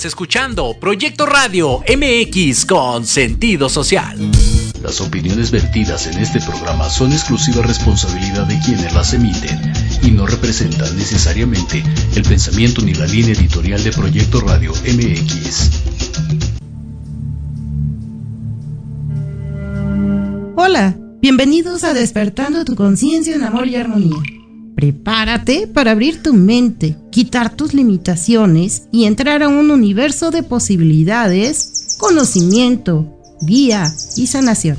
Estás escuchando Proyecto Radio MX con sentido social. Las opiniones vertidas en este programa son exclusiva responsabilidad de quienes las emiten y no representan necesariamente el pensamiento ni la línea editorial de Proyecto Radio MX. Hola, bienvenidos a Despertando tu conciencia en amor y armonía. Prepárate para abrir tu mente, quitar tus limitaciones y entrar a un universo de posibilidades, conocimiento, guía y sanación.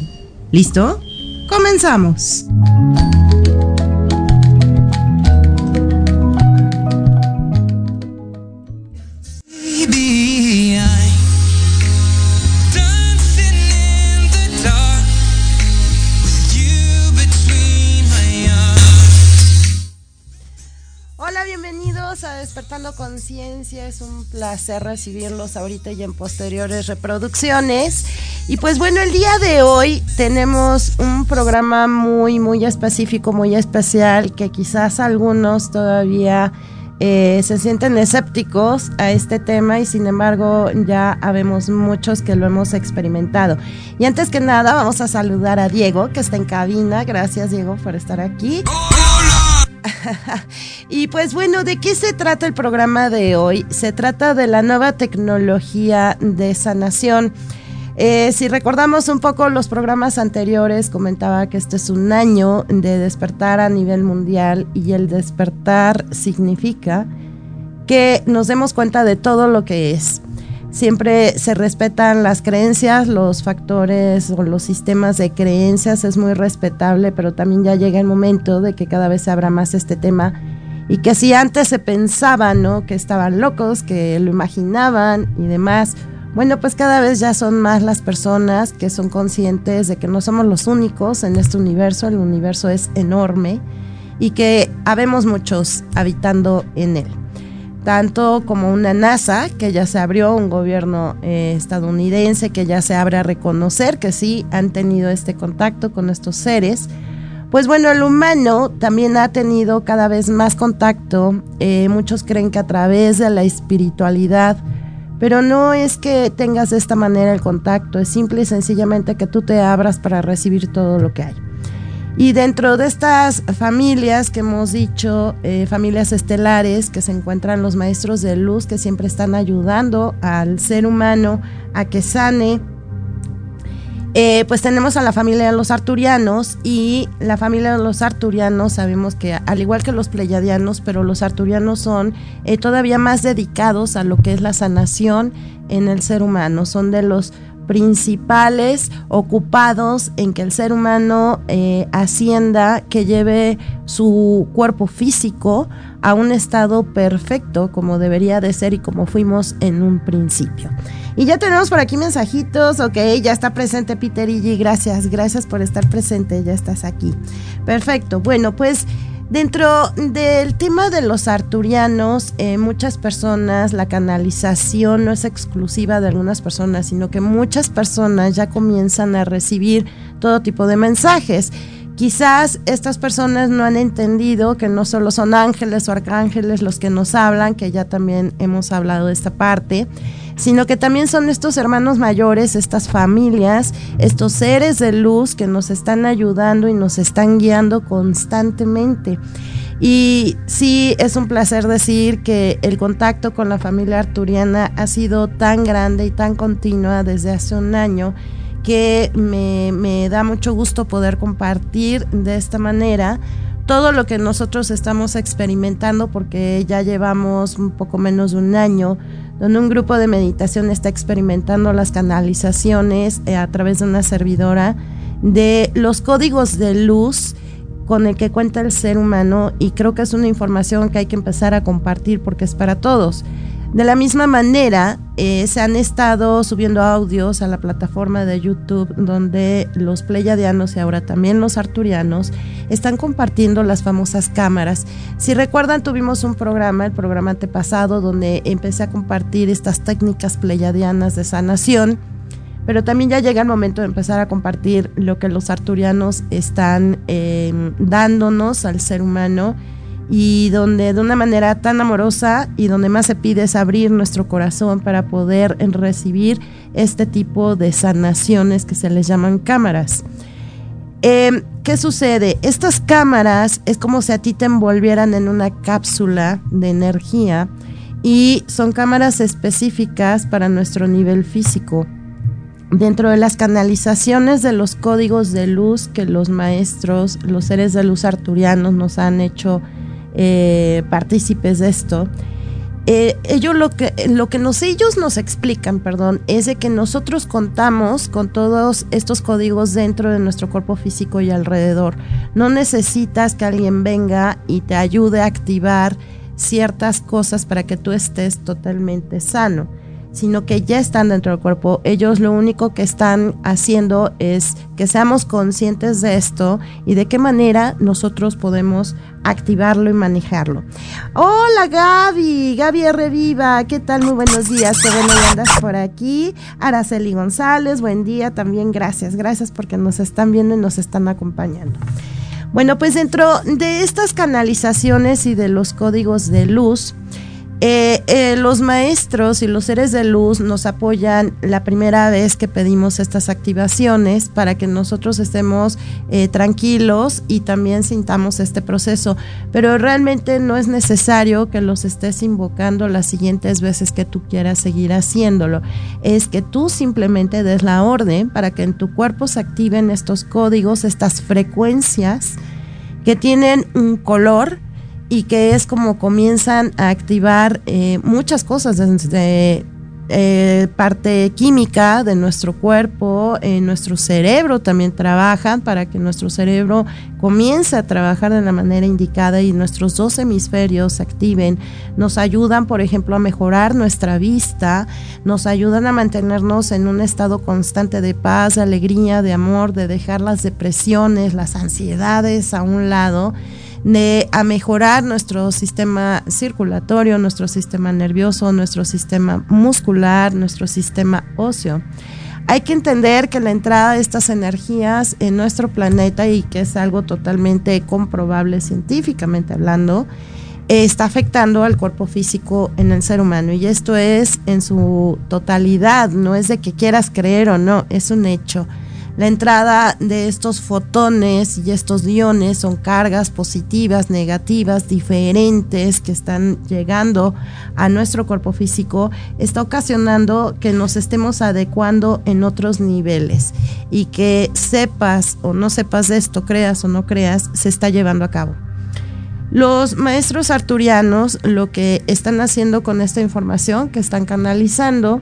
¿Listo? Comenzamos. Despertando Conciencia. Es un placer recibirlos ahorita y en posteriores reproducciones. Y pues bueno, el día de hoy tenemos un programa muy, muy específico, muy especial, que quizás algunos todavía eh, se sienten escépticos a este tema y sin embargo ya habemos muchos que lo hemos experimentado. Y antes que nada vamos a saludar a Diego que está en cabina. Gracias Diego por estar aquí. y pues bueno, ¿de qué se trata el programa de hoy? Se trata de la nueva tecnología de sanación. Eh, si recordamos un poco los programas anteriores, comentaba que este es un año de despertar a nivel mundial y el despertar significa que nos demos cuenta de todo lo que es siempre se respetan las creencias, los factores o los sistemas de creencias, es muy respetable, pero también ya llega el momento de que cada vez se abra más este tema y que si antes se pensaba, ¿no? Que estaban locos, que lo imaginaban y demás, bueno, pues cada vez ya son más las personas que son conscientes de que no somos los únicos en este universo, el universo es enorme y que habemos muchos habitando en él tanto como una NASA, que ya se abrió, un gobierno eh, estadounidense que ya se abre a reconocer que sí han tenido este contacto con estos seres. Pues bueno, el humano también ha tenido cada vez más contacto. Eh, muchos creen que a través de la espiritualidad, pero no es que tengas de esta manera el contacto, es simple y sencillamente que tú te abras para recibir todo lo que hay. Y dentro de estas familias que hemos dicho, eh, familias estelares, que se encuentran los maestros de luz que siempre están ayudando al ser humano a que sane, eh, pues tenemos a la familia de los arturianos y la familia de los arturianos sabemos que al igual que los pleyadianos, pero los arturianos son eh, todavía más dedicados a lo que es la sanación en el ser humano, son de los principales ocupados en que el ser humano eh, ascienda, que lleve su cuerpo físico a un estado perfecto como debería de ser y como fuimos en un principio. Y ya tenemos por aquí mensajitos, ok, ya está presente Peter y gracias, gracias por estar presente, ya estás aquí. Perfecto, bueno, pues Dentro del tema de los arturianos, eh, muchas personas, la canalización no es exclusiva de algunas personas, sino que muchas personas ya comienzan a recibir todo tipo de mensajes. Quizás estas personas no han entendido que no solo son ángeles o arcángeles los que nos hablan, que ya también hemos hablado de esta parte, sino que también son estos hermanos mayores, estas familias, estos seres de luz que nos están ayudando y nos están guiando constantemente. Y sí, es un placer decir que el contacto con la familia arturiana ha sido tan grande y tan continua desde hace un año que me, da mucho gusto poder compartir de esta manera todo lo que nosotros estamos experimentando porque ya llevamos un poco menos de un año donde un grupo de meditación está experimentando las canalizaciones eh, a través de una servidora de los códigos de luz con el que cuenta el ser humano y creo que es una información que hay que empezar a compartir porque es para todos. De la misma manera, eh, se han estado subiendo audios a la plataforma de YouTube donde los pleyadianos y ahora también los arturianos están compartiendo las famosas cámaras. Si recuerdan, tuvimos un programa, el programa antepasado, donde empecé a compartir estas técnicas pleyadianas de sanación, pero también ya llega el momento de empezar a compartir lo que los arturianos están eh, dándonos al ser humano y donde de una manera tan amorosa y donde más se pide es abrir nuestro corazón para poder recibir este tipo de sanaciones que se les llaman cámaras. Em, ¿Qué sucede? Estas cámaras es como si a ti te envolvieran en una cápsula de energía y son cámaras específicas para nuestro nivel físico. Dentro de las canalizaciones de los códigos de luz que los maestros, los seres de luz arturianos nos han hecho eh, partícipes de esto. Eh, ellos lo que, lo que nos, ellos nos explican, perdón, es de que nosotros contamos con todos estos códigos dentro de nuestro cuerpo físico y alrededor. No necesitas que alguien venga y te ayude a activar ciertas cosas para que tú estés totalmente sano sino que ya están dentro del cuerpo. Ellos lo único que están haciendo es que seamos conscientes de esto y de qué manera nosotros podemos activarlo y manejarlo. Hola Gaby, Gaby Reviva, ¿qué tal? Muy buenos días, qué bueno que andas por aquí. Araceli González, buen día también, gracias, gracias porque nos están viendo y nos están acompañando. Bueno, pues dentro de estas canalizaciones y de los códigos de luz, eh, eh, los maestros y los seres de luz nos apoyan la primera vez que pedimos estas activaciones para que nosotros estemos eh, tranquilos y también sintamos este proceso. Pero realmente no es necesario que los estés invocando las siguientes veces que tú quieras seguir haciéndolo. Es que tú simplemente des la orden para que en tu cuerpo se activen estos códigos, estas frecuencias que tienen un color y que es como comienzan a activar eh, muchas cosas desde eh, parte química de nuestro cuerpo, en nuestro cerebro también trabajan para que nuestro cerebro comience a trabajar de la manera indicada y nuestros dos hemisferios se activen. Nos ayudan, por ejemplo, a mejorar nuestra vista, nos ayudan a mantenernos en un estado constante de paz, de alegría, de amor, de dejar las depresiones, las ansiedades a un lado de a mejorar nuestro sistema circulatorio, nuestro sistema nervioso, nuestro sistema muscular, nuestro sistema óseo. Hay que entender que la entrada de estas energías en nuestro planeta y que es algo totalmente comprobable científicamente hablando, está afectando al cuerpo físico en el ser humano y esto es en su totalidad, no es de que quieras creer o no, es un hecho. La entrada de estos fotones y estos iones son cargas positivas, negativas, diferentes que están llegando a nuestro cuerpo físico, está ocasionando que nos estemos adecuando en otros niveles y que sepas o no sepas de esto, creas o no creas, se está llevando a cabo. Los maestros arturianos lo que están haciendo con esta información que están canalizando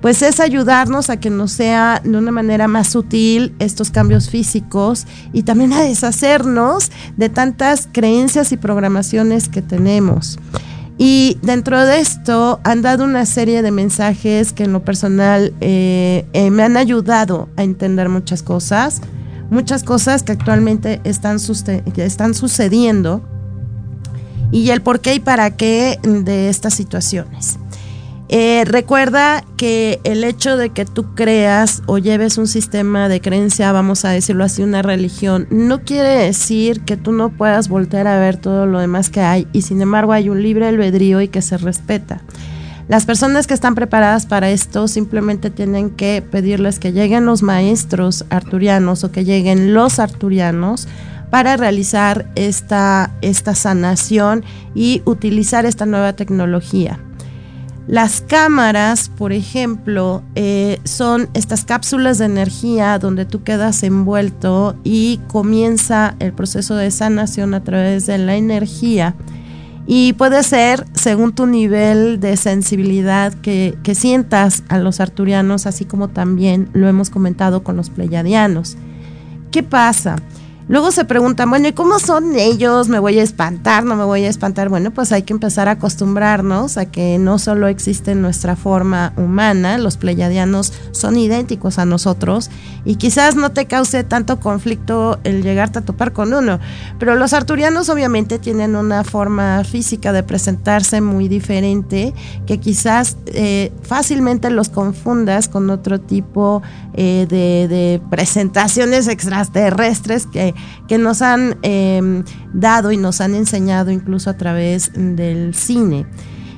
pues es ayudarnos a que nos sea de una manera más sutil estos cambios físicos y también a deshacernos de tantas creencias y programaciones que tenemos. Y dentro de esto han dado una serie de mensajes que en lo personal eh, eh, me han ayudado a entender muchas cosas, muchas cosas que actualmente están, están sucediendo y el por qué y para qué de estas situaciones. Eh, recuerda que el hecho de que tú creas o lleves un sistema de creencia, vamos a decirlo así, una religión, no quiere decir que tú no puedas voltear a ver todo lo demás que hay y sin embargo hay un libre albedrío y que se respeta. Las personas que están preparadas para esto simplemente tienen que pedirles que lleguen los maestros arturianos o que lleguen los arturianos para realizar esta, esta sanación y utilizar esta nueva tecnología. Las cámaras, por ejemplo, eh, son estas cápsulas de energía donde tú quedas envuelto y comienza el proceso de sanación a través de la energía. Y puede ser según tu nivel de sensibilidad que, que sientas a los arturianos, así como también lo hemos comentado con los pleiadianos. ¿Qué pasa? Luego se preguntan, bueno, ¿y cómo son ellos? ¿Me voy a espantar? ¿No me voy a espantar? Bueno, pues hay que empezar a acostumbrarnos a que no solo existe nuestra forma humana, los pleyadianos son idénticos a nosotros y quizás no te cause tanto conflicto el llegarte a topar con uno, pero los arturianos obviamente tienen una forma física de presentarse muy diferente que quizás eh, fácilmente los confundas con otro tipo eh, de presentaciones extraterrestres que que nos han em, dado y nos han enseñado incluso a través del cine.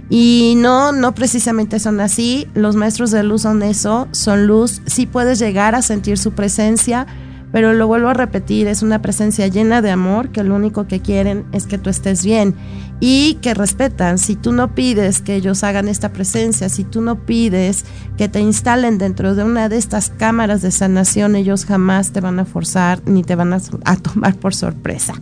Y no, no precisamente son así. Los maestros de luz son eso, son luz. Sí puedes llegar a sentir su presencia, pero lo vuelvo a repetir, es una presencia llena de amor que lo único que quieren es que tú estés bien y que respetan. Si tú no pides que ellos hagan esta presencia, si tú no pides que te instalen dentro de una de estas cámaras de sanación, ellos jamás te van a forzar ni te van a, tomar por sorpresa.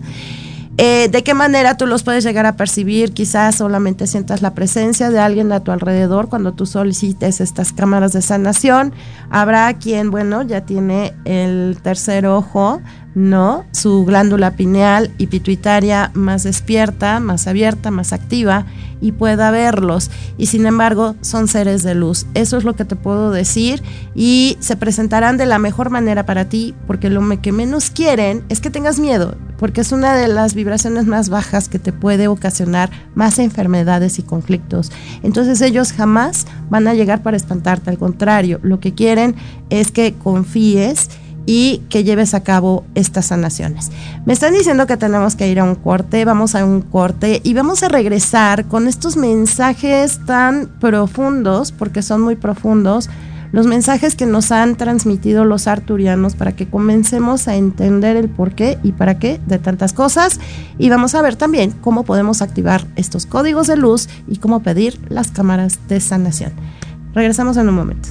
Eh, ¿De qué manera tú los puedes llegar a percibir? Quizás solamente sientas la presencia de alguien a tu alrededor cuando tú solicites estas cámaras de sanación. Habrá quien, bueno, ya tiene el tercer ojo ¿no? Su glándula pineal y pituitaria más despierta, más abierta, más activa y pueda verlos. Y sin embargo, son seres de luz. Eso es lo que te puedo decir y se presentarán de la mejor manera para ti porque lo que menos quieren es que tengas miedo, porque es una de las vibraciones más bajas que te puede ocasionar más enfermedades y conflictos. Entonces ellos jamás van a llegar para espantarte, al contrario, lo que quieren es que confíes y que lleves a cabo estas sanaciones. Me están diciendo que tenemos que ir a un corte, vamos a un corte y vamos a regresar con estos mensajes tan profundos, porque son muy profundos, los mensajes que nos han transmitido los arturianos para que comencemos a entender el por qué y para qué de tantas cosas. Y vamos a ver también cómo podemos activar estos códigos de luz y cómo pedir las cámaras de sanación. Regresamos en un momento.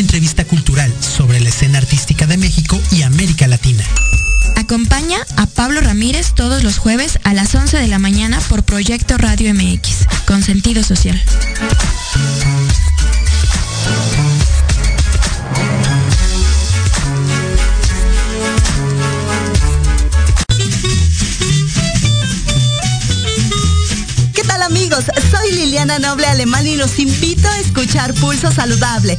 Entrevista cultural sobre la escena artística de México y América Latina. Acompaña a Pablo Ramírez todos los jueves a las 11 de la mañana por Proyecto Radio MX, con sentido social. ¿Qué tal amigos? Soy Liliana Noble Alemán y los invito a escuchar Pulso Saludable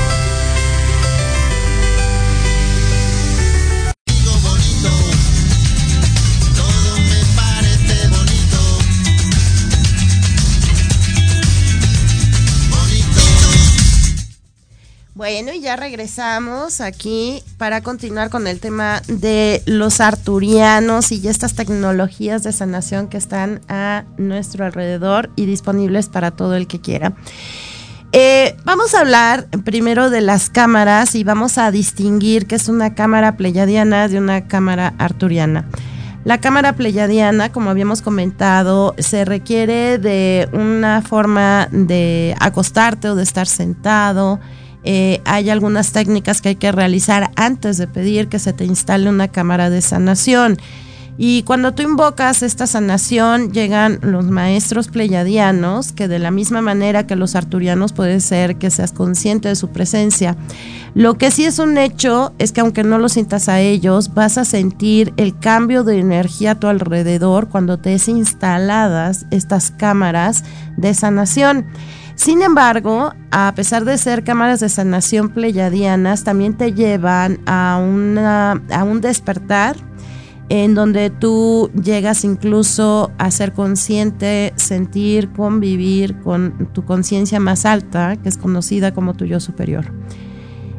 Bueno, y ya regresamos aquí para continuar con el tema de los arturianos y estas tecnologías de sanación que están a nuestro alrededor y disponibles para todo el que quiera. Eh, vamos a hablar primero de las cámaras y vamos a distinguir qué es una cámara pleyadiana de una cámara arturiana. La cámara pleyadiana, como habíamos comentado, se requiere de una forma de acostarte o de estar sentado eh, hay algunas técnicas que hay que realizar antes de pedir que se te instale una cámara de sanación. Y cuando tú invocas esta sanación, llegan los maestros pleyadianos, que de la misma manera que los arturianos puede ser que seas consciente de su presencia. Lo que sí es un hecho es que aunque no lo sientas a ellos, vas a sentir el cambio de energía a tu alrededor cuando te es instaladas estas cámaras de sanación. Sin embargo, a pesar de ser cámaras de sanación pleyadianas, también te llevan a, a un despertar en donde tú llegas incluso a ser consciente, sentir, convivir con tu conciencia más alta, que es conocida como tu yo superior.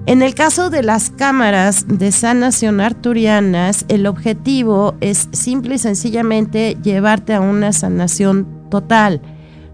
En el caso de las cámaras de sanación arturianas, el objetivo es simple y sencillamente llevarte a una sanación total.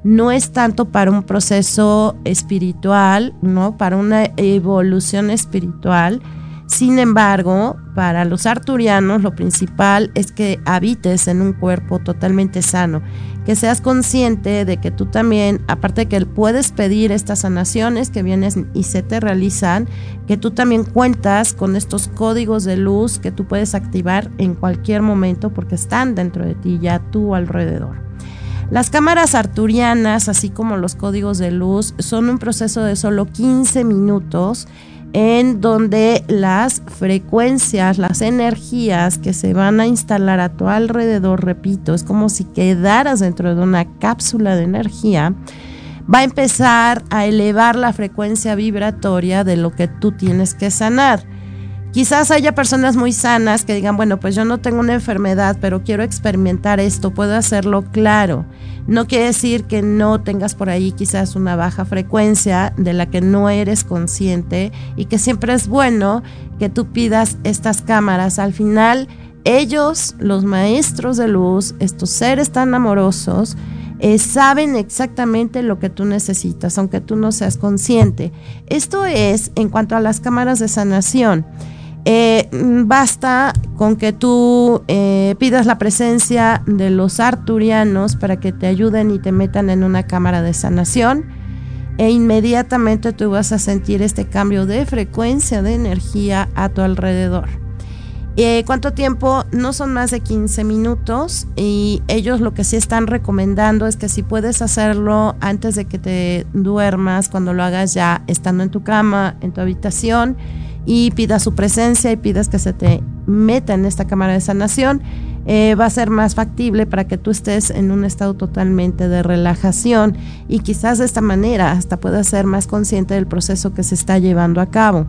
No es tanto para un proceso espiritual, ¿no? Para una evolución espiritual, sin embargo, para los arturianos lo principal es que habites en un cuerpo totalmente sano, que seas consciente de que tú también, aparte de que puedes pedir estas sanaciones que vienen y se te realizan, que tú también cuentas con estos códigos de luz que tú puedes activar en cualquier momento porque están dentro de ti ya tu alrededor. Las cámaras arturianas, así como los códigos de luz, son un proceso de solo 15 minutos en donde las frecuencias, las energías que se van a instalar a tu alrededor, repito, es como si quedaras dentro de una cápsula de energía, va a empezar a elevar la frecuencia vibratoria de lo que tú tienes que sanar. Quizás haya personas muy sanas que digan, bueno, pues yo no tengo una enfermedad, pero quiero experimentar esto, puedo hacerlo claro. No quiere decir que no tengas por ahí quizás una baja frecuencia de la que no eres consciente y que siempre es bueno que tú pidas estas cámaras. Al final, ellos, los maestros de luz, estos seres tan amorosos, eh, saben exactamente lo que tú necesitas, aunque tú no seas consciente. Esto es en cuanto a las cámaras de sanación. Eh, basta con que tú eh, pidas la presencia de los arturianos para que te ayuden y te metan en una cámara de sanación e inmediatamente tú vas a sentir este cambio de frecuencia de energía a tu alrededor. Eh, ¿Cuánto tiempo? No son más de 15 minutos y ellos lo que sí están recomendando es que si puedes hacerlo antes de que te duermas, cuando lo hagas ya estando en tu cama, en tu habitación, y pidas su presencia y pidas que se te meta en esta cámara de sanación, eh, va a ser más factible para que tú estés en un estado totalmente de relajación y quizás de esta manera hasta puedas ser más consciente del proceso que se está llevando a cabo.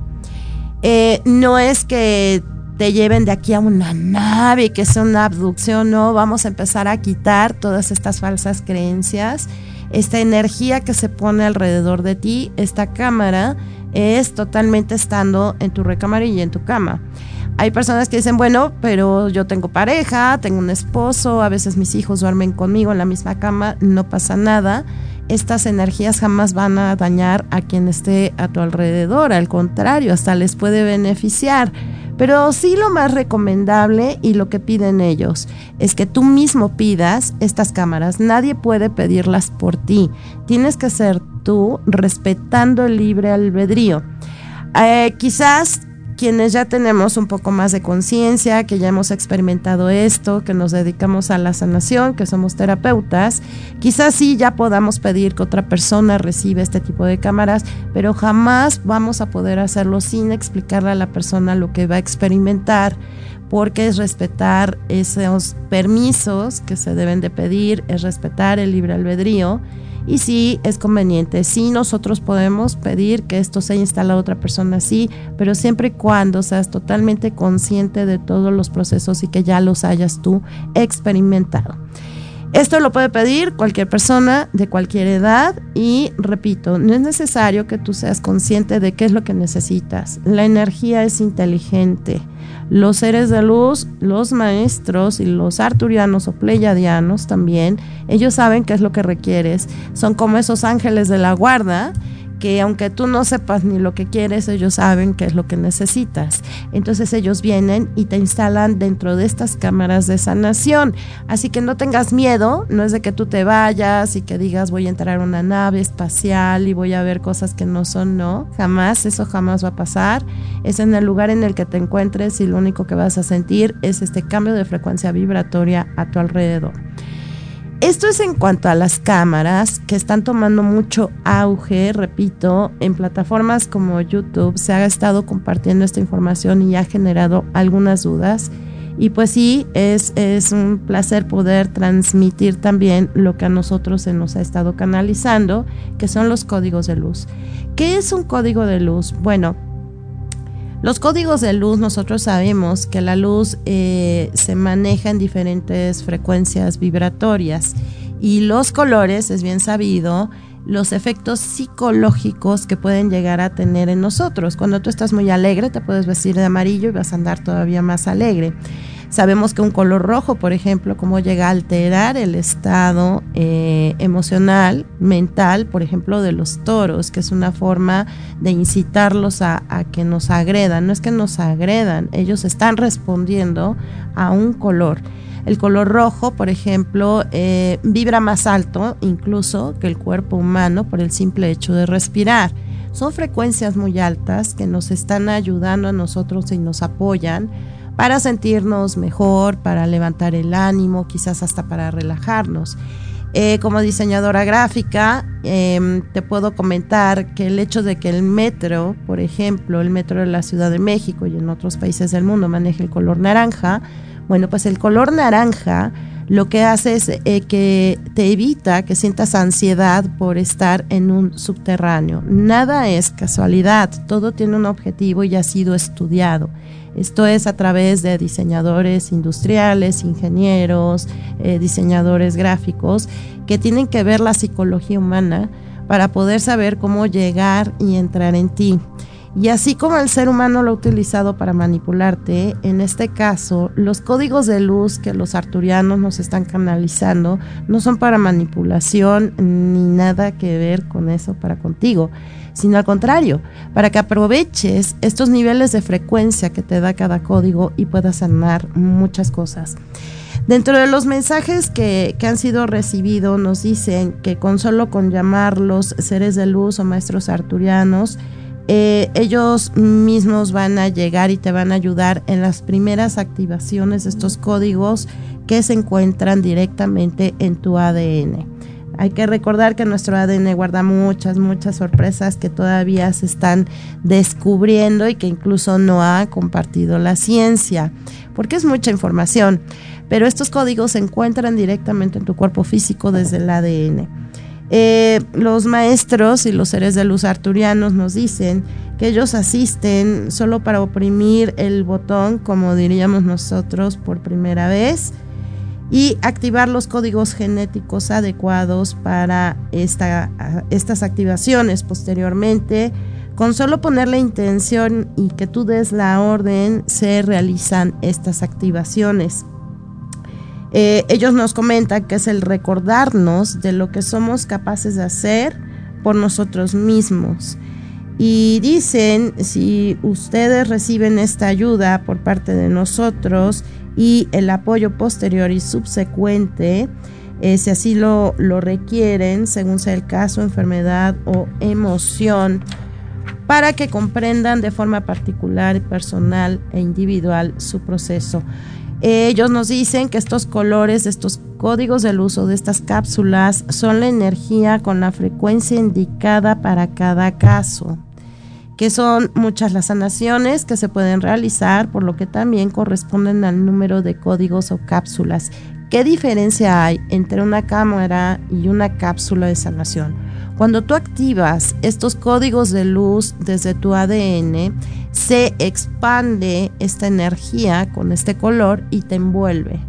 Eh, no es que te lleven de aquí a una nave, que sea una abducción, no, vamos a empezar a quitar todas estas falsas creencias, esta energía que se pone alrededor de ti, esta cámara es totalmente estando en tu recámara y en tu cama. Hay personas que dicen, bueno, pero yo tengo pareja, tengo un esposo, a veces mis hijos duermen conmigo en la misma cama, no pasa nada. Estas energías jamás van a dañar a quien esté a tu alrededor, al contrario, hasta les puede beneficiar. Pero sí lo más recomendable y lo que piden ellos es que tú mismo pidas estas cámaras. Nadie puede pedirlas por ti. Tienes que ser respetando el libre albedrío. Eh, quizás quienes ya tenemos un poco más de conciencia, que ya hemos experimentado esto, que nos dedicamos a la sanación, que somos terapeutas, quizás sí ya podamos pedir que otra persona reciba este tipo de cámaras, pero jamás vamos a poder hacerlo sin explicarle a la persona lo que va a experimentar, porque es respetar esos permisos que se deben de pedir, es respetar el libre albedrío y sí es conveniente, sí nosotros podemos pedir que esto sea instalado a otra persona, sí, pero siempre y cuando seas totalmente consciente de todos los procesos y que ya los hayas tú experimentado. Esto lo puede pedir cualquier persona de cualquier edad y repito, no es necesario que tú seas consciente de qué es lo que necesitas. La energía es inteligente. Los seres de luz, los maestros y los arturianos o pleyadianos también, ellos saben qué es lo que requieres. Son como esos ángeles de la guarda que aunque tú no sepas ni lo que quieres, ellos saben qué es lo que necesitas. Entonces ellos vienen y te instalan dentro de estas cámaras de sanación. Así que no tengas miedo, no es de que tú te vayas y que digas voy a entrar a una nave espacial y voy a ver cosas que no son, no, jamás, eso jamás va a pasar. Es en el lugar en el que te encuentres y lo único que vas a sentir es este cambio de frecuencia vibratoria a tu alrededor. Esto es en cuanto a las cámaras que están tomando mucho auge, repito, en plataformas como YouTube se ha estado compartiendo esta información y ha generado algunas dudas. Y pues sí, es, un placer poder transmitir también lo que a nosotros se nos ha estado canalizando, que son los códigos de luz. ¿Qué es un código de luz? Bueno, los códigos de luz, nosotros sabemos que la luz eh, se maneja en diferentes frecuencias vibratorias y los colores, es bien sabido, los efectos psicológicos que pueden llegar a tener en nosotros. Cuando tú estás muy alegre, te puedes vestir de amarillo y vas a andar todavía más alegre. Sabemos que un color rojo, por ejemplo, cómo llega a alterar el estado eh, emocional, mental, por ejemplo, de los toros, que es una forma de incitarlos a, que nos agredan. No es que nos agredan, ellos están respondiendo a un color. El color rojo, por ejemplo, eh, vibra más alto incluso que el cuerpo humano por el simple hecho de respirar. Son frecuencias muy altas que nos están ayudando a nosotros y nos apoyan para sentirnos mejor, para levantar el ánimo, quizás hasta para relajarnos. Eh, como diseñadora gráfica, em, te puedo comentar que el hecho de que el metro, por ejemplo, el metro de la Ciudad de México y en otros países del mundo maneje el color naranja, bueno, pues el color naranja lo que hace es eh, que te evita que sientas ansiedad por estar en un subterráneo. Nada es casualidad, todo tiene un objetivo y ha sido estudiado. Esto es a través de diseñadores industriales, ingenieros, eh, diseñadores gráficos, que tienen que ver la psicología humana para poder saber cómo llegar y entrar en ti. Y así como el ser humano lo ha utilizado para manipularte, en este caso, los códigos de luz que los arturianos nos están canalizando no son para manipulación ni nada que ver con eso para contigo sino al contrario, para que aproveches estos niveles de frecuencia que te da cada código y puedas sanar muchas cosas. Dentro de los mensajes que, han sido recibidos nos dicen que con solo con llamarlos seres de luz o maestros arturianos, eh, ellos mismos van a llegar y te van a ayudar en las primeras activaciones de estos códigos que se encuentran directamente en tu ADN. Hay que recordar que nuestro ADN guarda muchas, muchas sorpresas que todavía se están descubriendo y que incluso no ha compartido la ciencia, porque es mucha información. Pero estos códigos se encuentran directamente en tu cuerpo físico desde el ADN. Eh, los maestros y los seres de luz arturianos nos dicen que ellos asisten solo para oprimir el botón, como diríamos nosotros, por primera vez y activar los códigos genéticos adecuados para estas activaciones posteriormente. Con solo poner la intención y que tú des la orden, se realizan estas activaciones. Eh, ellos nos comentan que es el recordarnos de lo que somos capaces de hacer por nosotros mismos. Y dicen, si ustedes reciben esta ayuda por parte de nosotros, y el apoyo posterior y subsecuente, eh, si así lo, lo requieren, según sea el caso, enfermedad o emoción, para que comprendan de forma particular, personal e individual su proceso. Ellos nos dicen que estos colores, estos códigos del uso de estas cápsulas son la energía con la frecuencia indicada para cada caso que son muchas las sanaciones que se pueden realizar, por lo que también corresponden al número de códigos o cápsulas. ¿Qué diferencia hay entre una cámara y una cápsula de sanación? Cuando tú activas estos códigos de luz desde tu ADN, se expande esta energía con este color y te envuelve.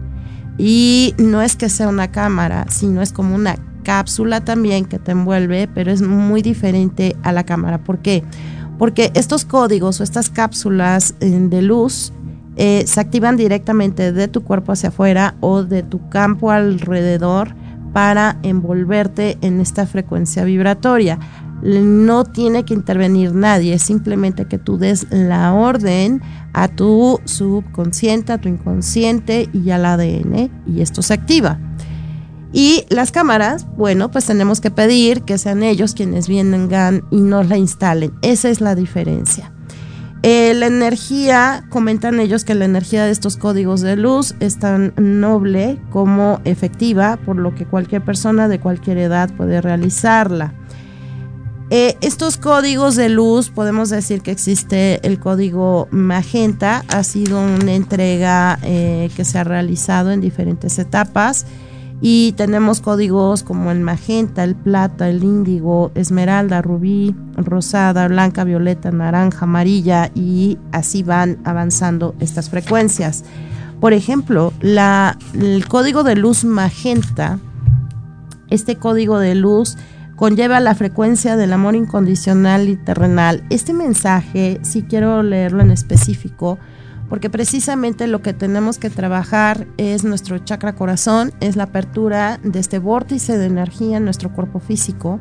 Y no es que sea una cámara, sino es como una cápsula también que te envuelve, pero es muy diferente a la cámara. ¿Por qué? Estos códigos o estas cápsulas eh, de luz eh, se activan directamente de tu cuerpo hacia afuera o de tu campo alrededor para envolverte en esta frecuencia vibratoria. no tiene que intervenir nadie, es simplemente que tú des la orden a tu subconsciente, a tu inconsciente y al ADN y esto se activa. Y las cámaras, bueno, pues tenemos que pedir que sean ellos quienes vengan y nos la instalen. Esa es la diferencia. Eh, la energía, comentan ellos que la energía de estos códigos de luz es tan noble como efectiva, por lo que cualquier persona de cualquier edad puede realizarla. Eh, estos códigos de luz, podemos decir que existe el código magenta, ha sido una entrega eh, que se ha realizado en diferentes etapas y tenemos códigos como el magenta, el plata, el índigo, esmeralda, rubí, rosada, blanca, violeta, naranja, amarilla y así van avanzando estas frecuencias. Por ejemplo, el código de luz magenta, este código de luz conlleva la frecuencia del amor incondicional y terrenal. Este mensaje, si quiero leerlo en específico, porque precisamente lo que tenemos que trabajar es nuestro chakra corazón, es la apertura de este vórtice de energía en nuestro cuerpo físico,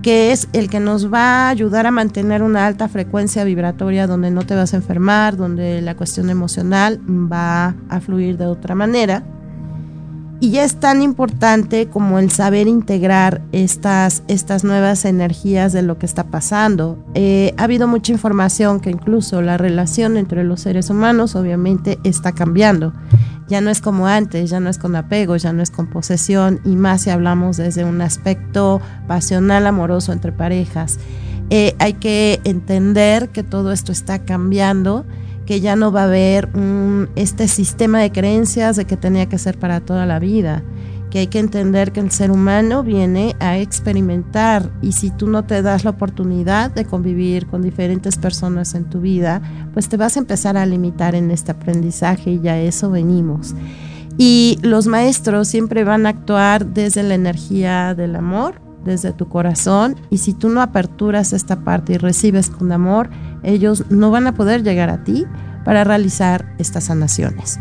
que es el que nos va a ayudar a mantener una alta frecuencia vibratoria donde no te vas a enfermar, donde la cuestión emocional va a fluir de otra manera. Y ya es tan importante como el saber integrar estas, estas nuevas energías de lo que está pasando. Eh, ha habido mucha información que incluso la relación entre los seres humanos obviamente está cambiando. Ya no es como antes, ya no es con apego, ya no es con posesión y más si hablamos desde un aspecto pasional, amoroso entre parejas. Eh, hay que entender que todo esto está cambiando que ya no va a haber este sistema de creencias de que tenía que ser para toda la vida, que hay que entender que el ser humano viene a experimentar y si tú no te das la oportunidad de convivir con diferentes personas en tu vida, pues te vas a empezar a limitar en este aprendizaje y ya eso venimos. Y los maestros siempre van a actuar desde la energía del amor, desde tu corazón, y si tú no aperturas esta parte y recibes con amor, ellos no van a poder llegar a ti para realizar estas sanaciones.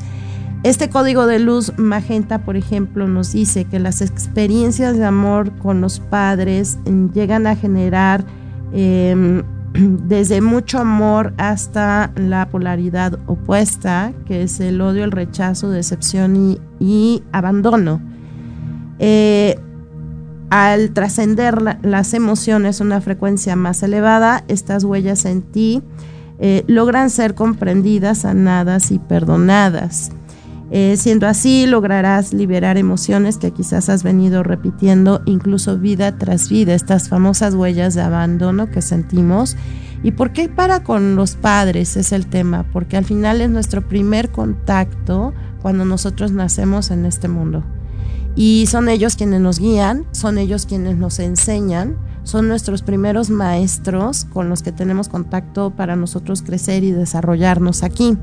Este código de luz magenta, por ejemplo, nos dice que las experiencias de amor con los padres llegan a generar em, desde mucho amor hasta la polaridad opuesta, que es el odio, el rechazo, decepción y, abandono. Eh, al trascender las emociones a una frecuencia más elevada, estas huellas en ti eh, logran ser comprendidas, sanadas y perdonadas. Eh, siendo así, lograrás liberar emociones que quizás has venido repitiendo, incluso vida tras vida, estas famosas huellas de abandono que sentimos. ¿Y por qué para con los padres es el tema? Porque al final es nuestro primer contacto cuando nosotros nacemos en este mundo. Y son ellos quienes nos guían, son ellos quienes nos enseñan, son nuestros primeros maestros con los que tenemos contacto para nosotros crecer y desarrollarnos aquí.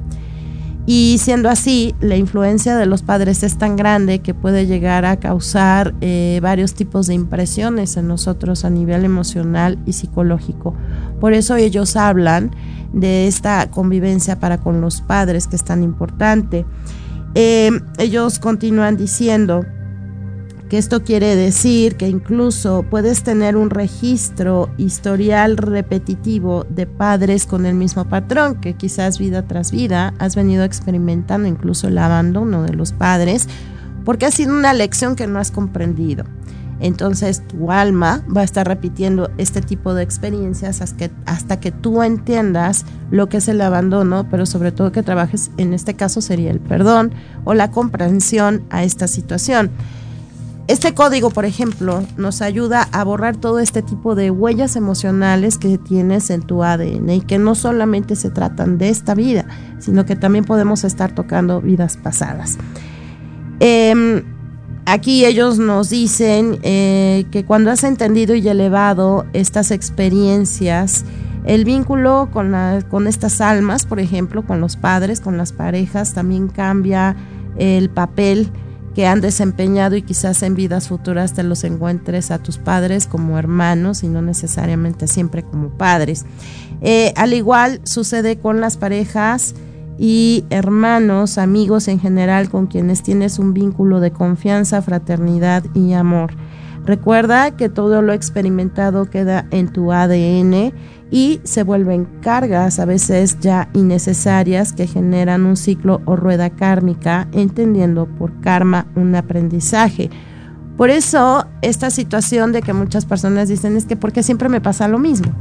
Y siendo así, la influencia de los padres es tan grande que puede llegar a causar eh, varios tipos de impresiones en nosotros a nivel emocional y psicológico. Por eso ellos hablan de esta convivencia para con los padres que es tan importante. Eh, ellos continúan diciendo esto quiere decir que incluso puedes tener un registro historial repetitivo de padres con el mismo patrón, que quizás vida tras vida has venido experimentando incluso el abandono de los padres, porque ha sido una lección que no has comprendido. Entonces tu alma va a estar repitiendo este tipo de experiencias hasta que, hasta que tú entiendas lo que es el abandono, pero sobre todo que trabajes, en este caso sería el perdón o la comprensión a esta situación. Este código, por ejemplo, nos ayuda a borrar todo este tipo de huellas emocionales que tienes en tu ADN y que no solamente se tratan de esta vida, sino que también podemos estar tocando vidas pasadas. Em, aquí ellos nos dicen eh, que cuando has entendido y elevado estas experiencias, el vínculo con, con estas almas, por ejemplo, con los padres, con las parejas, también cambia el papel que han desempeñado y quizás en vidas futuras te los encuentres a tus padres como hermanos y no necesariamente siempre como padres. Eh, al igual sucede con las parejas y hermanos, amigos en general con quienes tienes un vínculo de confianza, fraternidad y amor. Recuerda que todo lo experimentado queda en tu ADN y se vuelven cargas a veces ya innecesarias que generan un ciclo o rueda kármica, entendiendo por karma un aprendizaje. Por eso esta situación de que muchas personas dicen es que porque siempre me pasa lo mismo,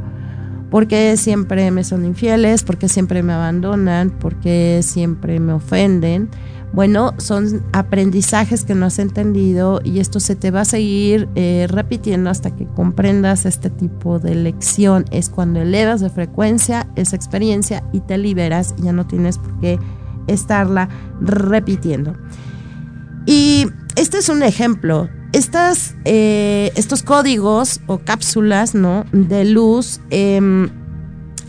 porque siempre me son infieles, porque siempre me abandonan, porque siempre me ofenden. Bueno, son aprendizajes que no has entendido y esto se te va a seguir eh, repitiendo hasta que comprendas este tipo de lección. Es cuando elevas de frecuencia esa experiencia y te liberas y ya no tienes por qué estarla repitiendo. Y este es un ejemplo. Estas, eh, estos códigos o cápsulas ¿no? de luz em,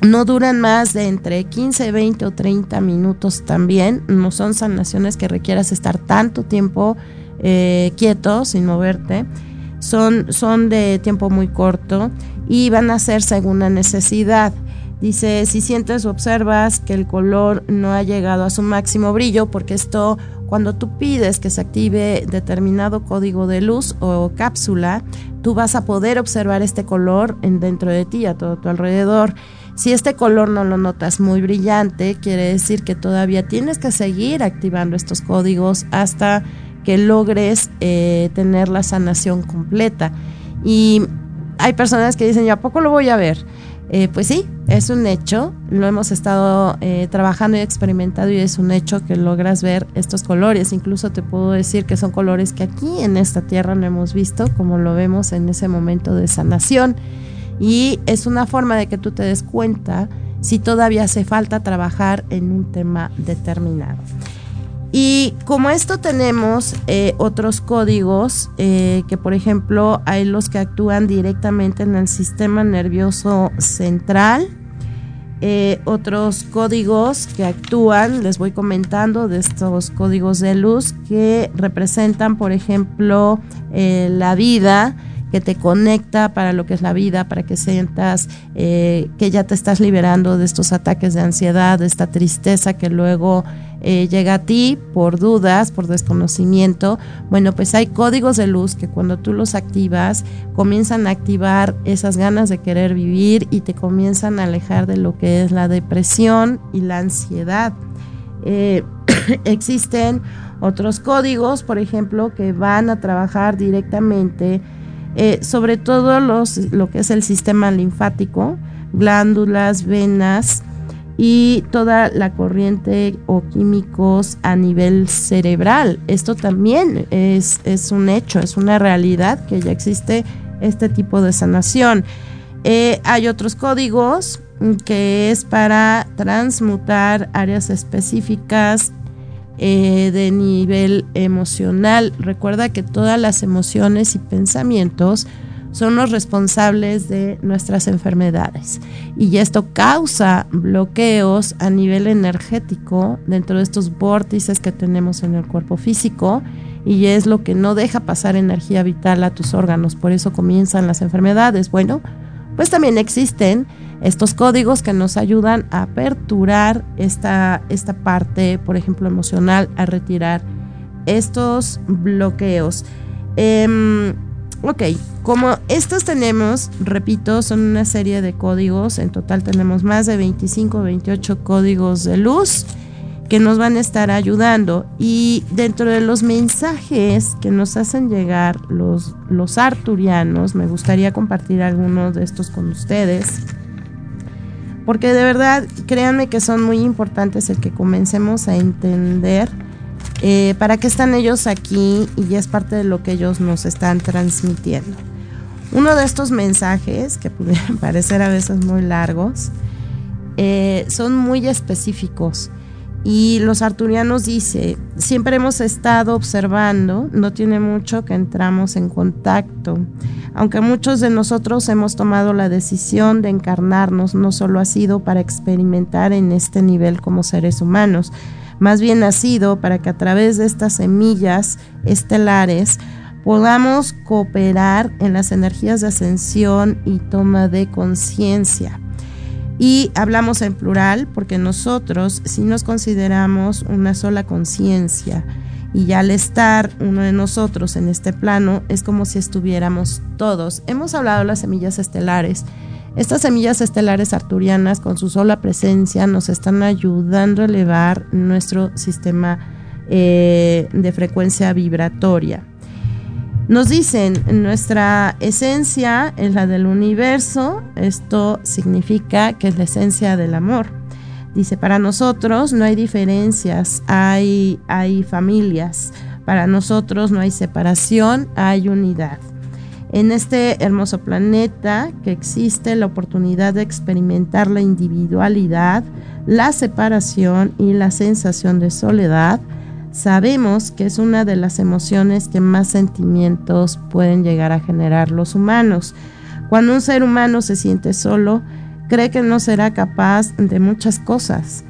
no duran más de entre 15, 20 o 30 minutos también. No son sanaciones que requieras estar tanto tiempo eh, quieto, sin moverte. Son, son de tiempo muy corto y van a ser según la necesidad. Dice, si sientes o observas que el color no ha llegado a su máximo brillo, porque esto, cuando tú pides que se active determinado código de luz o cápsula, tú vas a poder observar este color en, dentro de ti, a todo tu alrededor. Si este color no lo notas muy brillante, quiere decir que todavía tienes que seguir activando estos códigos hasta que logres eh, tener la sanación completa. Y hay personas que dicen, ¿y a poco lo voy a ver? Eh, pues sí, es un hecho, lo hemos estado eh, trabajando y experimentado y es un hecho que logras ver estos colores. Incluso te puedo decir que son colores que aquí en esta tierra no hemos visto, como lo vemos en ese momento de sanación y es una forma de que tú te des cuenta si todavía hace falta trabajar en un tema determinado. Y como esto tenemos eh, otros códigos eh, que por ejemplo hay los que actúan directamente en el sistema nervioso central, eh, otros códigos que actúan, les voy comentando de estos códigos de luz que representan por ejemplo la vida, que te conecta para lo que es la vida, para que sientas eh, que ya te estás liberando de estos ataques de ansiedad, de esta tristeza que luego eh, llega a ti por dudas, por desconocimiento. Bueno, pues hay códigos de luz que cuando tú los activas comienzan a activar esas ganas de querer vivir y te comienzan a alejar de lo que es la depresión y la ansiedad. Eh, existen otros códigos, por ejemplo, que van a trabajar directamente eh, sobre todo los, lo que es el sistema linfático, glándulas, venas y toda la corriente o químicos a nivel cerebral. Esto también es, es un hecho, es una realidad que ya existe este tipo de sanación. Eh, hay otros códigos que es para transmutar áreas específicas eh, de nivel emocional. Recuerda que todas las emociones y pensamientos son los responsables de nuestras enfermedades. Y esto causa bloqueos a nivel energético dentro de estos vórtices que tenemos en el cuerpo físico y es lo que no deja pasar energía vital a tus órganos. Por eso comienzan las enfermedades. Bueno, pues también existen estos códigos que nos ayudan a aperturar esta, esta parte, por ejemplo, emocional, a retirar estos bloqueos. Em, ok, como estos tenemos, repito, son una serie de códigos, en total tenemos más de 25, 28 códigos de luz que nos van a estar ayudando y dentro de los mensajes que nos hacen llegar los, los arturianos, me gustaría compartir algunos de estos con ustedes porque de verdad créanme que son muy importantes el que comencemos a entender eh, para qué están ellos aquí y es parte de lo que ellos nos están transmitiendo. Uno de estos mensajes, que pudieran parecer a veces muy largos, eh, son muy específicos y los arturianos dice, siempre hemos estado observando, no tiene mucho que entramos en contacto. Aunque muchos de nosotros hemos tomado la decisión de encarnarnos, no solo ha sido para experimentar en este nivel como seres humanos, más bien ha sido para que a través de estas semillas estelares podamos cooperar en las energías de ascensión y toma de conciencia y hablamos en plural porque nosotros si nos consideramos una sola conciencia Y al estar uno de nosotros en este plano, es como si estuviéramos todos. Hemos hablado de las semillas estelares. Estas semillas estelares arturianas, con su sola presencia, nos están ayudando a elevar nuestro sistema eh, de frecuencia vibratoria. Nos dicen, nuestra esencia es la del universo, esto significa que es la esencia del amor. Dice, para nosotros no hay diferencias, hay, hay familias, para nosotros no hay separación, hay unidad. En este hermoso planeta que existe la oportunidad de experimentar la individualidad, la separación y la sensación de soledad, sabemos que es una de las emociones que más sentimientos pueden llegar a generar los humanos. Cuando un ser humano se siente solo, cree que no será capaz de muchas cosas.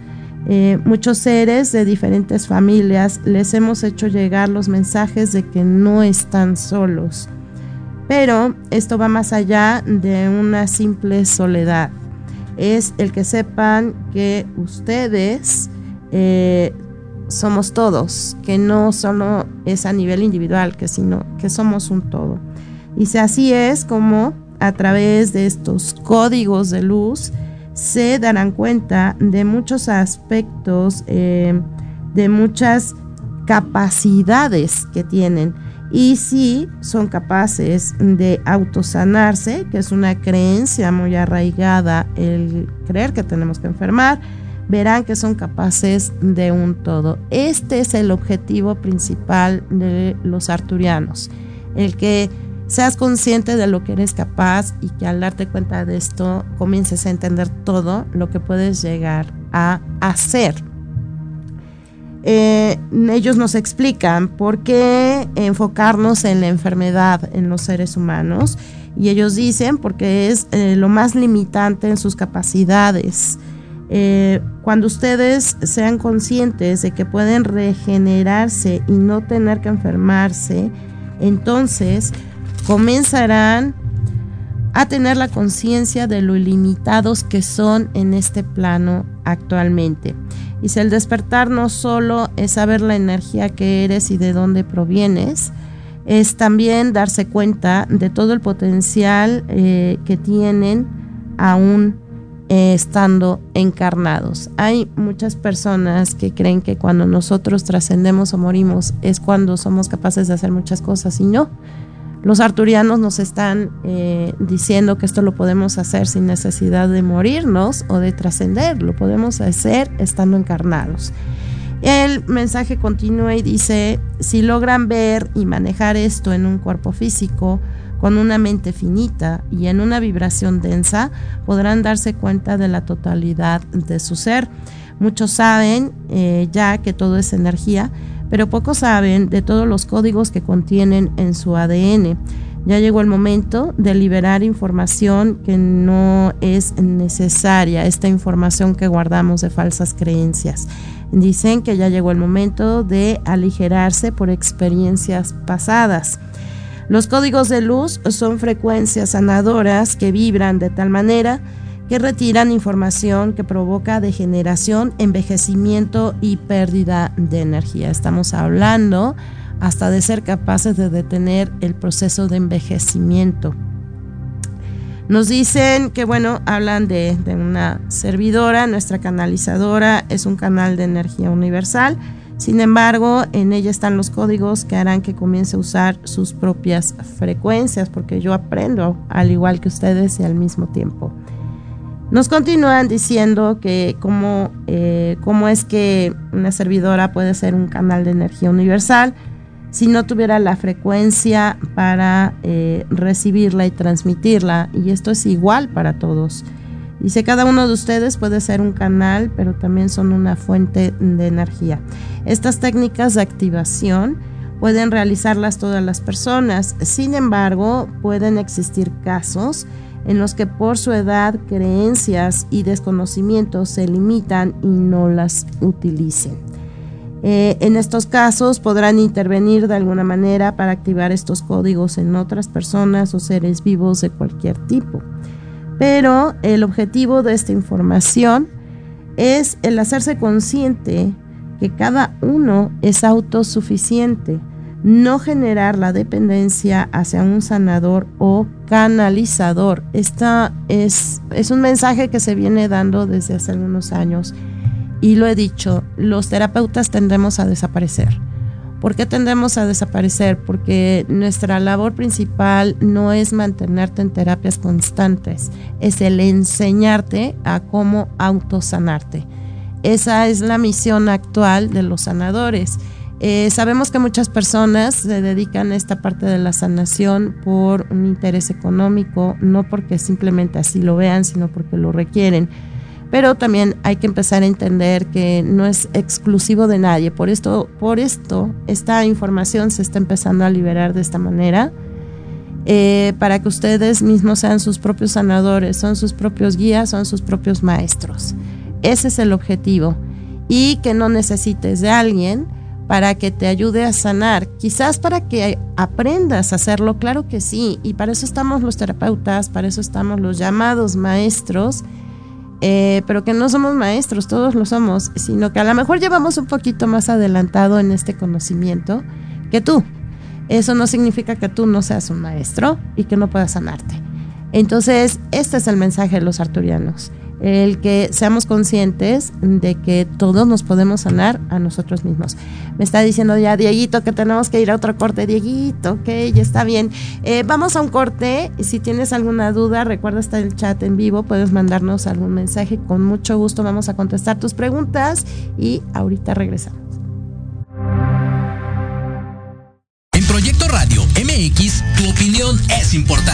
Eh, muchos seres de diferentes familias les hemos hecho llegar los mensajes de que no están solos. Pero esto va más allá de una simple soledad. Es el que sepan que ustedes eh, somos todos, que no solo es a nivel individual, que sino que somos un todo. Y si así es como a través de estos códigos de luz se darán cuenta de muchos aspectos, eh, de muchas capacidades que tienen. Y si son capaces de autosanarse, que es una creencia muy arraigada, el creer que tenemos que enfermar, verán que son capaces de un todo. Este es el objetivo principal de los arturianos, el que seas consciente de lo que eres capaz y que al darte cuenta de esto comiences a entender todo lo que puedes llegar a hacer. Eh, ellos nos explican por qué enfocarnos en la enfermedad en los seres humanos y ellos dicen porque es eh, lo más limitante en sus capacidades eh, cuando ustedes sean conscientes de que pueden regenerarse y no tener que enfermarse, entonces comenzarán a tener la conciencia de lo ilimitados que son en este plano actualmente. Y si el despertar no solo es saber la energía que eres y de dónde provienes, es también darse cuenta de todo el potencial eh, que tienen aún eh, estando encarnados. Hay muchas personas que creen que cuando nosotros trascendemos o morimos es cuando somos capaces de hacer muchas cosas y no. Los arturianos nos están eh, diciendo que esto lo podemos hacer sin necesidad de morirnos o de trascender, lo podemos hacer estando encarnados. El mensaje continúa y dice, si logran ver y manejar esto en un cuerpo físico, con una mente finita y en una vibración densa, podrán darse cuenta de la totalidad de su ser. Muchos saben eh, ya que todo es energía, pero pocos saben de todos los códigos que contienen en su ADN. Ya llegó el momento de liberar información que no es necesaria, esta información que guardamos de falsas creencias. Dicen que ya llegó el momento de aligerarse por experiencias pasadas. Los códigos de luz son frecuencias sanadoras que vibran de tal manera que retiran información que provoca degeneración, envejecimiento y pérdida de energía. Estamos hablando hasta de ser capaces de detener el proceso de envejecimiento. Nos dicen que, bueno, hablan de, de una servidora, nuestra canalizadora es un canal de energía universal sin embargo, en ella están los códigos que harán que comience a usar sus propias frecuencias, porque yo aprendo al igual que ustedes y al mismo tiempo. Nos continúan diciendo que cómo, eh, cómo es que una servidora puede ser un canal de energía universal si no tuviera la frecuencia para eh, recibirla y transmitirla. Y esto es igual para todos. Dice, cada uno de ustedes puede ser un canal, pero también son una fuente de energía. Estas técnicas de activación pueden realizarlas todas las personas. Sin embargo, pueden existir casos en los que por su edad, creencias y desconocimientos se limitan y no las utilicen. Eh, en estos casos podrán intervenir de alguna manera para activar estos códigos en otras personas o seres vivos de cualquier tipo. Pero el objetivo de esta información es el hacerse consciente que cada uno es autosuficiente, no generar la dependencia hacia un sanador o canalizador. Esta es, es un mensaje que se viene dando desde hace algunos años y lo he dicho, los terapeutas tendemos a desaparecer. ¿Por qué tendemos a desaparecer? Porque nuestra labor principal no es mantenerte en terapias constantes, es el enseñarte a cómo autosanarte. Esa es la misión actual de los sanadores. Eh, sabemos que muchas personas se dedican a esta parte de la sanación por un interés económico, no porque simplemente así lo vean, sino porque lo requieren pero también hay que empezar a entender que no es exclusivo de nadie. Por esto, por esto esta información se está empezando a liberar de esta manera. Eh, para que ustedes mismos sean sus propios sanadores, son sus propios guías, son sus propios maestros. Ese es el objetivo. Y que no necesites de alguien para que te ayude a sanar, quizás para que aprendas a hacerlo, claro que sí, y para eso estamos los terapeutas, para eso estamos los llamados maestros, eh, pero que no somos maestros, todos lo somos, sino que a lo mejor llevamos un poquito más adelantado en este conocimiento que tú. Eso no significa que tú no seas un maestro y que no puedas sanarte. Entonces, este es el mensaje de los arturianos el que seamos conscientes de que todos nos podemos sanar a nosotros mismos. Me está diciendo ya Dieguito que tenemos que ir a otro corte. Dieguito, ok, ya está bien. Eh, vamos a un corte. Si tienes alguna duda, recuerda estar el chat en vivo. Puedes mandarnos algún mensaje. Con mucho gusto vamos a contestar tus preguntas y ahorita regresamos. En Proyecto Radio MX, tu opinión es importante.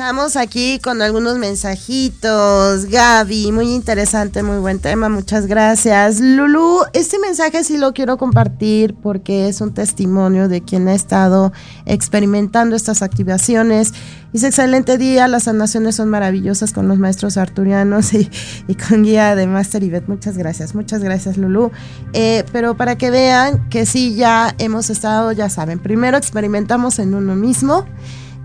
Regresamos aquí con algunos mensajitos. Gaby, muy interesante, muy buen tema, muchas gracias. Lulu, este mensaje sí lo quiero compartir porque es un testimonio de quien ha estado experimentando estas activaciones. Dice, excelente día, las sanaciones son maravillosas con los maestros arturianos y, con guía de Master Ibet. Muchas gracias, muchas gracias Lulu. Eh, pero para que vean que sí, ya hemos estado, ya saben, primero experimentamos en uno mismo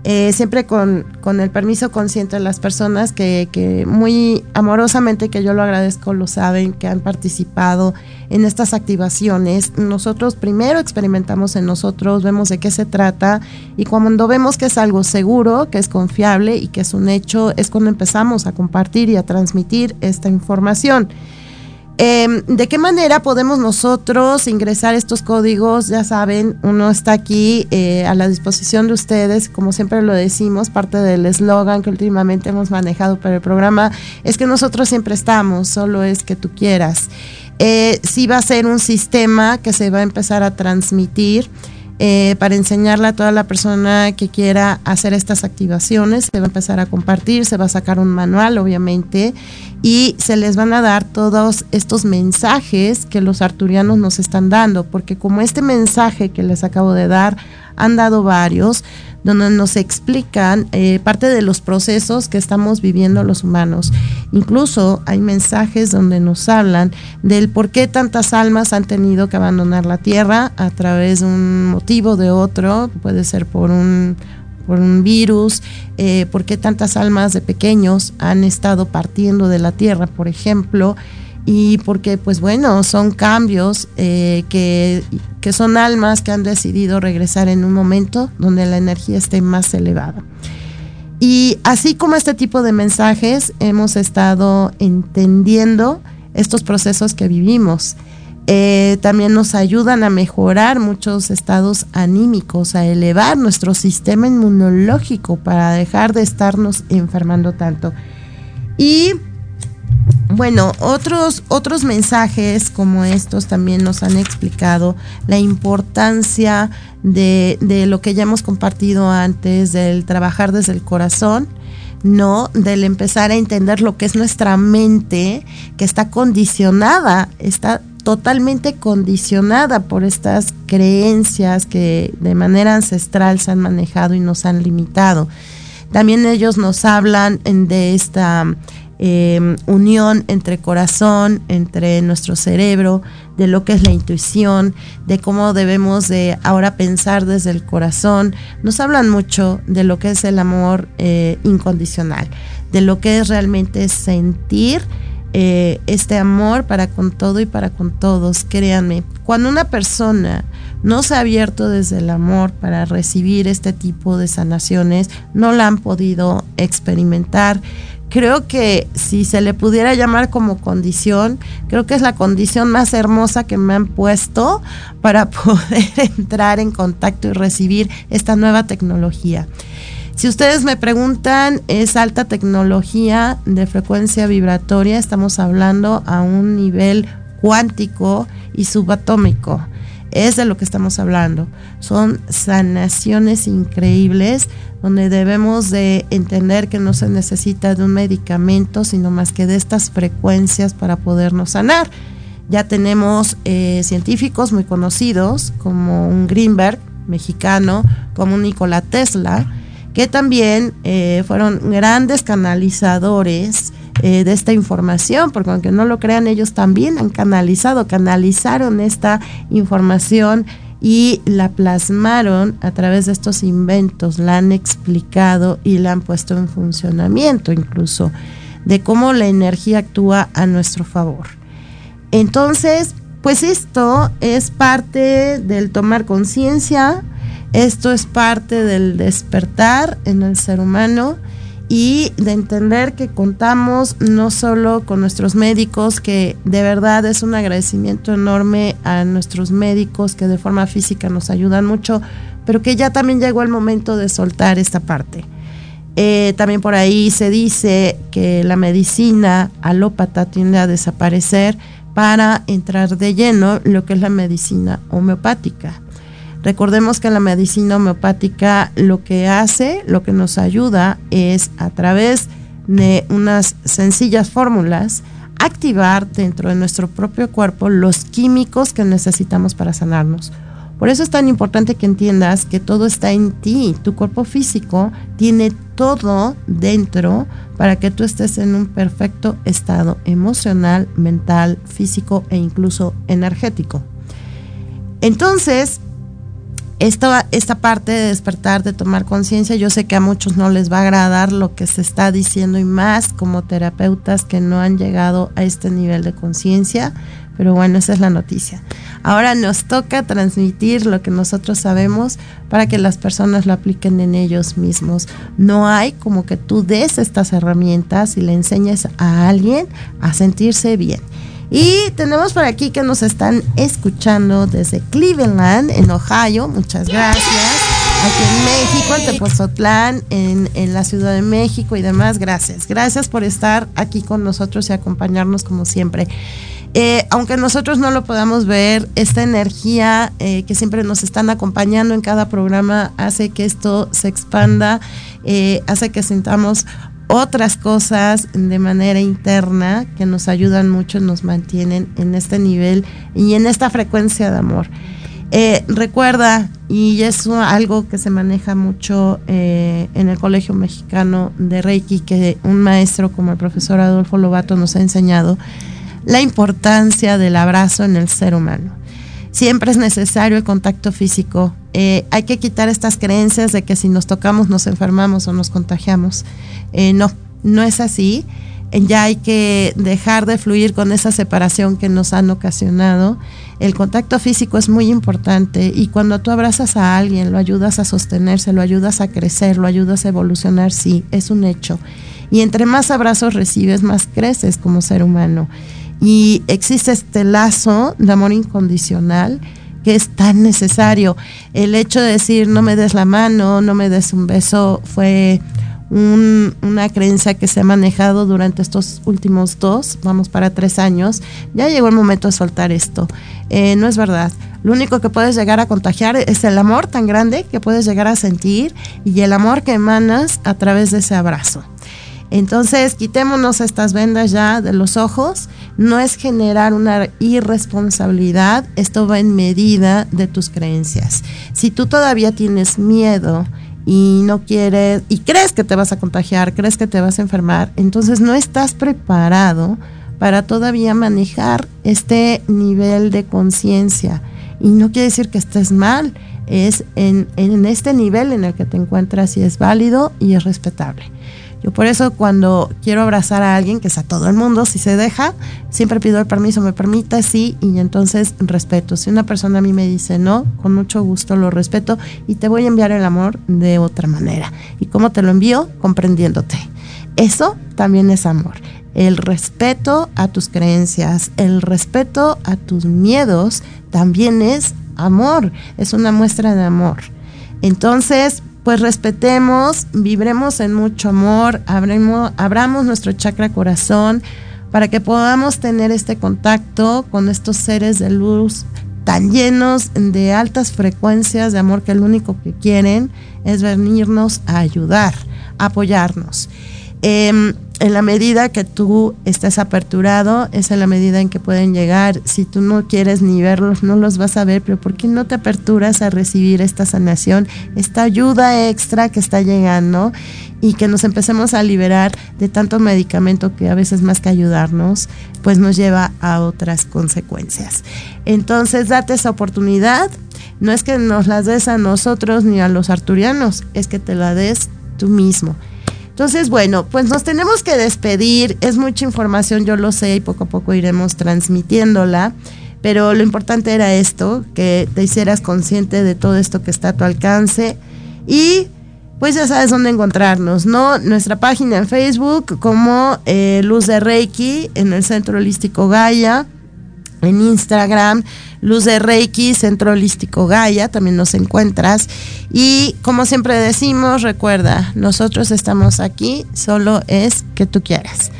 eh, siempre con, el permiso consciente de las personas que, muy amorosamente, que yo lo agradezco, lo saben, que han participado en estas activaciones. Nosotros primero experimentamos en nosotros, vemos de qué se trata y cuando vemos que es algo seguro, que es confiable y que es un hecho, es cuando empezamos a compartir y a transmitir esta información. Em, ¿De qué manera podemos nosotros ingresar estos códigos? Ya saben, uno está aquí eh, a la disposición de ustedes, como siempre lo decimos, parte del eslogan que últimamente hemos manejado para el programa es que nosotros siempre estamos, solo es que tú quieras. Eh, sí va a ser un sistema que se va a empezar a transmitir. Eh, para enseñarle a toda la persona que quiera hacer estas activaciones. Se va a empezar a compartir, se va a sacar un manual, obviamente, y se les van a dar todos estos mensajes que los arturianos nos están dando, porque como este mensaje que les acabo de dar, han dado varios, donde nos explican eh, parte de los procesos que estamos viviendo los humanos. Incluso hay mensajes donde nos hablan del por qué tantas almas han tenido que abandonar la tierra a través de un motivo de otro, puede ser por un, por un virus, eh, por qué tantas almas de pequeños han estado partiendo de la tierra, por ejemplo, y porque pues bueno, son cambios eh, que, que son almas que han decidido regresar en un momento donde la energía esté más elevada. Y así como este tipo de mensajes, hemos estado entendiendo estos procesos que vivimos. Eh, también nos ayudan a mejorar muchos estados anímicos, a elevar nuestro sistema inmunológico para dejar de estarnos enfermando tanto. Y bueno, otros, otros mensajes como estos también nos han explicado la importancia de, de lo que ya hemos compartido antes, del trabajar desde el corazón, ¿no? Del empezar a entender lo que es nuestra mente, que está condicionada, está totalmente condicionada por estas creencias que de manera ancestral se han manejado y nos han limitado. También ellos nos hablan de esta eh, unión entre corazón, entre nuestro cerebro, de lo que es la intuición, de cómo debemos de ahora pensar desde el corazón. Nos hablan mucho de lo que es el amor eh, incondicional, de lo que es realmente sentir eh, este amor para con todo y para con todos. Créanme, cuando una persona no se ha abierto desde el amor para recibir este tipo de sanaciones, no la han podido experimentar creo que si se le pudiera llamar como condición, creo que es la condición más hermosa que me han puesto para poder entrar en contacto y recibir esta nueva tecnología. Si ustedes me preguntan, es alta tecnología de frecuencia vibratoria, estamos hablando a un nivel cuántico y subatómico es de lo que estamos hablando. Son sanaciones increíbles donde debemos de entender que no se necesita de un medicamento, sino más que de estas frecuencias para podernos sanar. Ya tenemos eh, científicos muy conocidos como un Greenberg mexicano, como un Nikola Tesla, que también eh, fueron grandes canalizadores eh, de esta información, porque aunque no lo crean, ellos también han canalizado, canalizaron esta información y la plasmaron a través de estos inventos, la han explicado y la han puesto en funcionamiento incluso, de cómo la energía actúa a nuestro favor. Entonces, pues esto es parte del tomar conciencia, esto es parte del despertar en el ser humano y de entender que contamos no solo con nuestros médicos, que de verdad es un agradecimiento enorme a nuestros médicos que de forma física nos ayudan mucho, pero que ya también llegó el momento de soltar esta parte. Eh, también por ahí se dice que la medicina alópata tiende a desaparecer para entrar de lleno lo que es la medicina homeopática. Recordemos que la medicina homeopática lo que hace, lo que nos ayuda es a través de unas sencillas fórmulas, activar dentro de nuestro propio cuerpo los químicos que necesitamos para sanarnos. Por eso es tan importante que entiendas que todo está en ti. Tu cuerpo físico tiene todo dentro para que tú estés en un perfecto estado emocional, mental, físico e incluso energético. Entonces, esta, esta parte de despertar, de tomar conciencia, yo sé que a muchos no les va a agradar lo que se está diciendo y más como terapeutas que no han llegado a este nivel de conciencia, pero bueno, esa es la noticia. Ahora nos toca transmitir lo que nosotros sabemos para que las personas lo apliquen en ellos mismos. No hay como que tú des estas herramientas y le enseñes a alguien a sentirse bien. Y tenemos por aquí que nos están escuchando desde Cleveland, en Ohio. Muchas gracias. Aquí en México, en Tepozotlán, en, en la Ciudad de México y demás. Gracias. Gracias por estar aquí con nosotros y acompañarnos como siempre. Eh, aunque nosotros no lo podamos ver, esta energía eh, que siempre nos están acompañando en cada programa hace que esto se expanda, eh, hace que sintamos otras cosas de manera interna que nos ayudan mucho, nos mantienen en este nivel y en esta frecuencia de amor. recuerda, y es algo que se maneja mucho en el Colegio Mexicano de Reiki, que un maestro como el profesor Adolfo Lobato nos ha enseñado, la importancia del abrazo en el ser humano. Siempre es necesario el contacto físico. Eh, hay que quitar estas creencias de que si nos tocamos nos enfermamos o nos contagiamos. Eh, no, no es así. Eh, ya hay que dejar de fluir con esa separación que nos han ocasionado. El contacto físico es muy importante y cuando tú abrazas a alguien, lo ayudas a sostenerse, lo ayudas a crecer, lo ayudas a evolucionar, sí, es un hecho. Y entre más abrazos recibes, más creces como ser humano. Y existe este lazo de amor incondicional que es tan necesario. El hecho de decir no me des la mano, no me des un beso, fue una creencia que se ha manejado durante estos últimos dos, vamos para tres años. Ya llegó el momento de soltar esto. Eh, no es verdad. Lo único que puedes llegar a contagiar es el amor tan grande que puedes llegar a sentir y el amor que emanas a través de ese abrazo. Entonces, quitémonos estas vendas ya de los ojos. No es generar una irresponsabilidad, esto va en medida de tus creencias. Si tú todavía tienes miedo y no quieres, y crees que te vas a contagiar, crees que te vas a enfermar, entonces no estás preparado para todavía manejar este nivel de conciencia. Y no quiere decir que estés mal, es en, en este nivel en el que te encuentras y es válido y es respetable. Por eso cuando quiero abrazar a alguien, que es a todo el mundo, si se deja, siempre pido el permiso, me permite, sí, y entonces respeto. Si una persona a mí me dice no, con mucho gusto lo respeto y te voy a enviar el amor de otra manera. ¿Y cómo te lo envío? Comprendiéndote. Eso también es amor. El respeto a tus creencias, el respeto a tus miedos, también es amor, es una muestra de amor. Entonces, pues respetemos, vibremos en mucho amor, abramos nuestro chakra corazón para que podamos tener este contacto con estos seres de luz tan llenos de altas frecuencias de amor que lo único que quieren es venirnos a ayudar, apoyarnos. Em, en la medida que tú estés aperturado, es en la medida en que pueden llegar. Si tú no quieres ni verlos, no los vas a ver, pero ¿por qué no te aperturas a recibir esta sanación, esta ayuda extra que está llegando y que nos empecemos a liberar de tanto medicamento que a veces más que ayudarnos, pues nos lleva a otras consecuencias? Entonces, date esa oportunidad. No es que nos la des a nosotros ni a los arturianos, es que te la des tú mismo. Entonces, bueno, pues nos tenemos que despedir. Es mucha información, yo lo sé, y poco a poco iremos transmitiéndola. Pero lo importante era esto, que te hicieras consciente de todo esto que está a tu alcance. Y pues ya sabes dónde encontrarnos, ¿no? Nuestra página en Facebook como eh, Luz de Reiki en el Centro Holístico Gaia en Instagram, Luz de Reiki, Centro Holístico Gaia, también nos encuentras. Y como siempre decimos, recuerda, nosotros estamos aquí, solo es que tú quieras.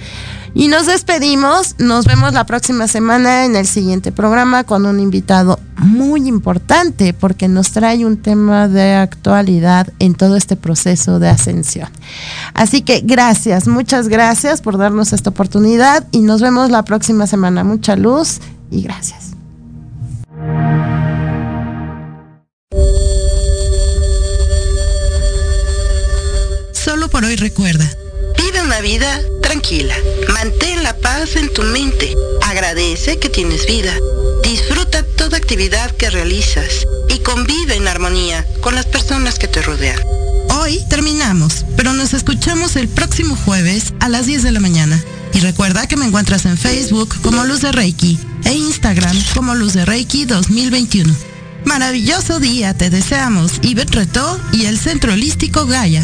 Y nos despedimos, nos vemos la próxima semana en el siguiente programa con un invitado muy importante porque nos trae un tema de actualidad en todo este proceso de ascensión. Así que gracias, muchas gracias por darnos esta oportunidad y nos vemos la próxima semana. Mucha luz y gracias. Solo por hoy recuerda Vive una vida tranquila. Mantén la paz en tu mente. Agradece que tienes vida. Disfruta toda actividad que realizas y convive en armonía con las personas que te rodean. Hoy terminamos, pero nos escuchamos el próximo jueves a las 10 de la mañana. Y recuerda que me encuentras en Facebook como Luz de Reiki e Instagram como Luz de Reiki 2021. Maravilloso día te deseamos, Ivette Retó y el Centro Holístico Gaia.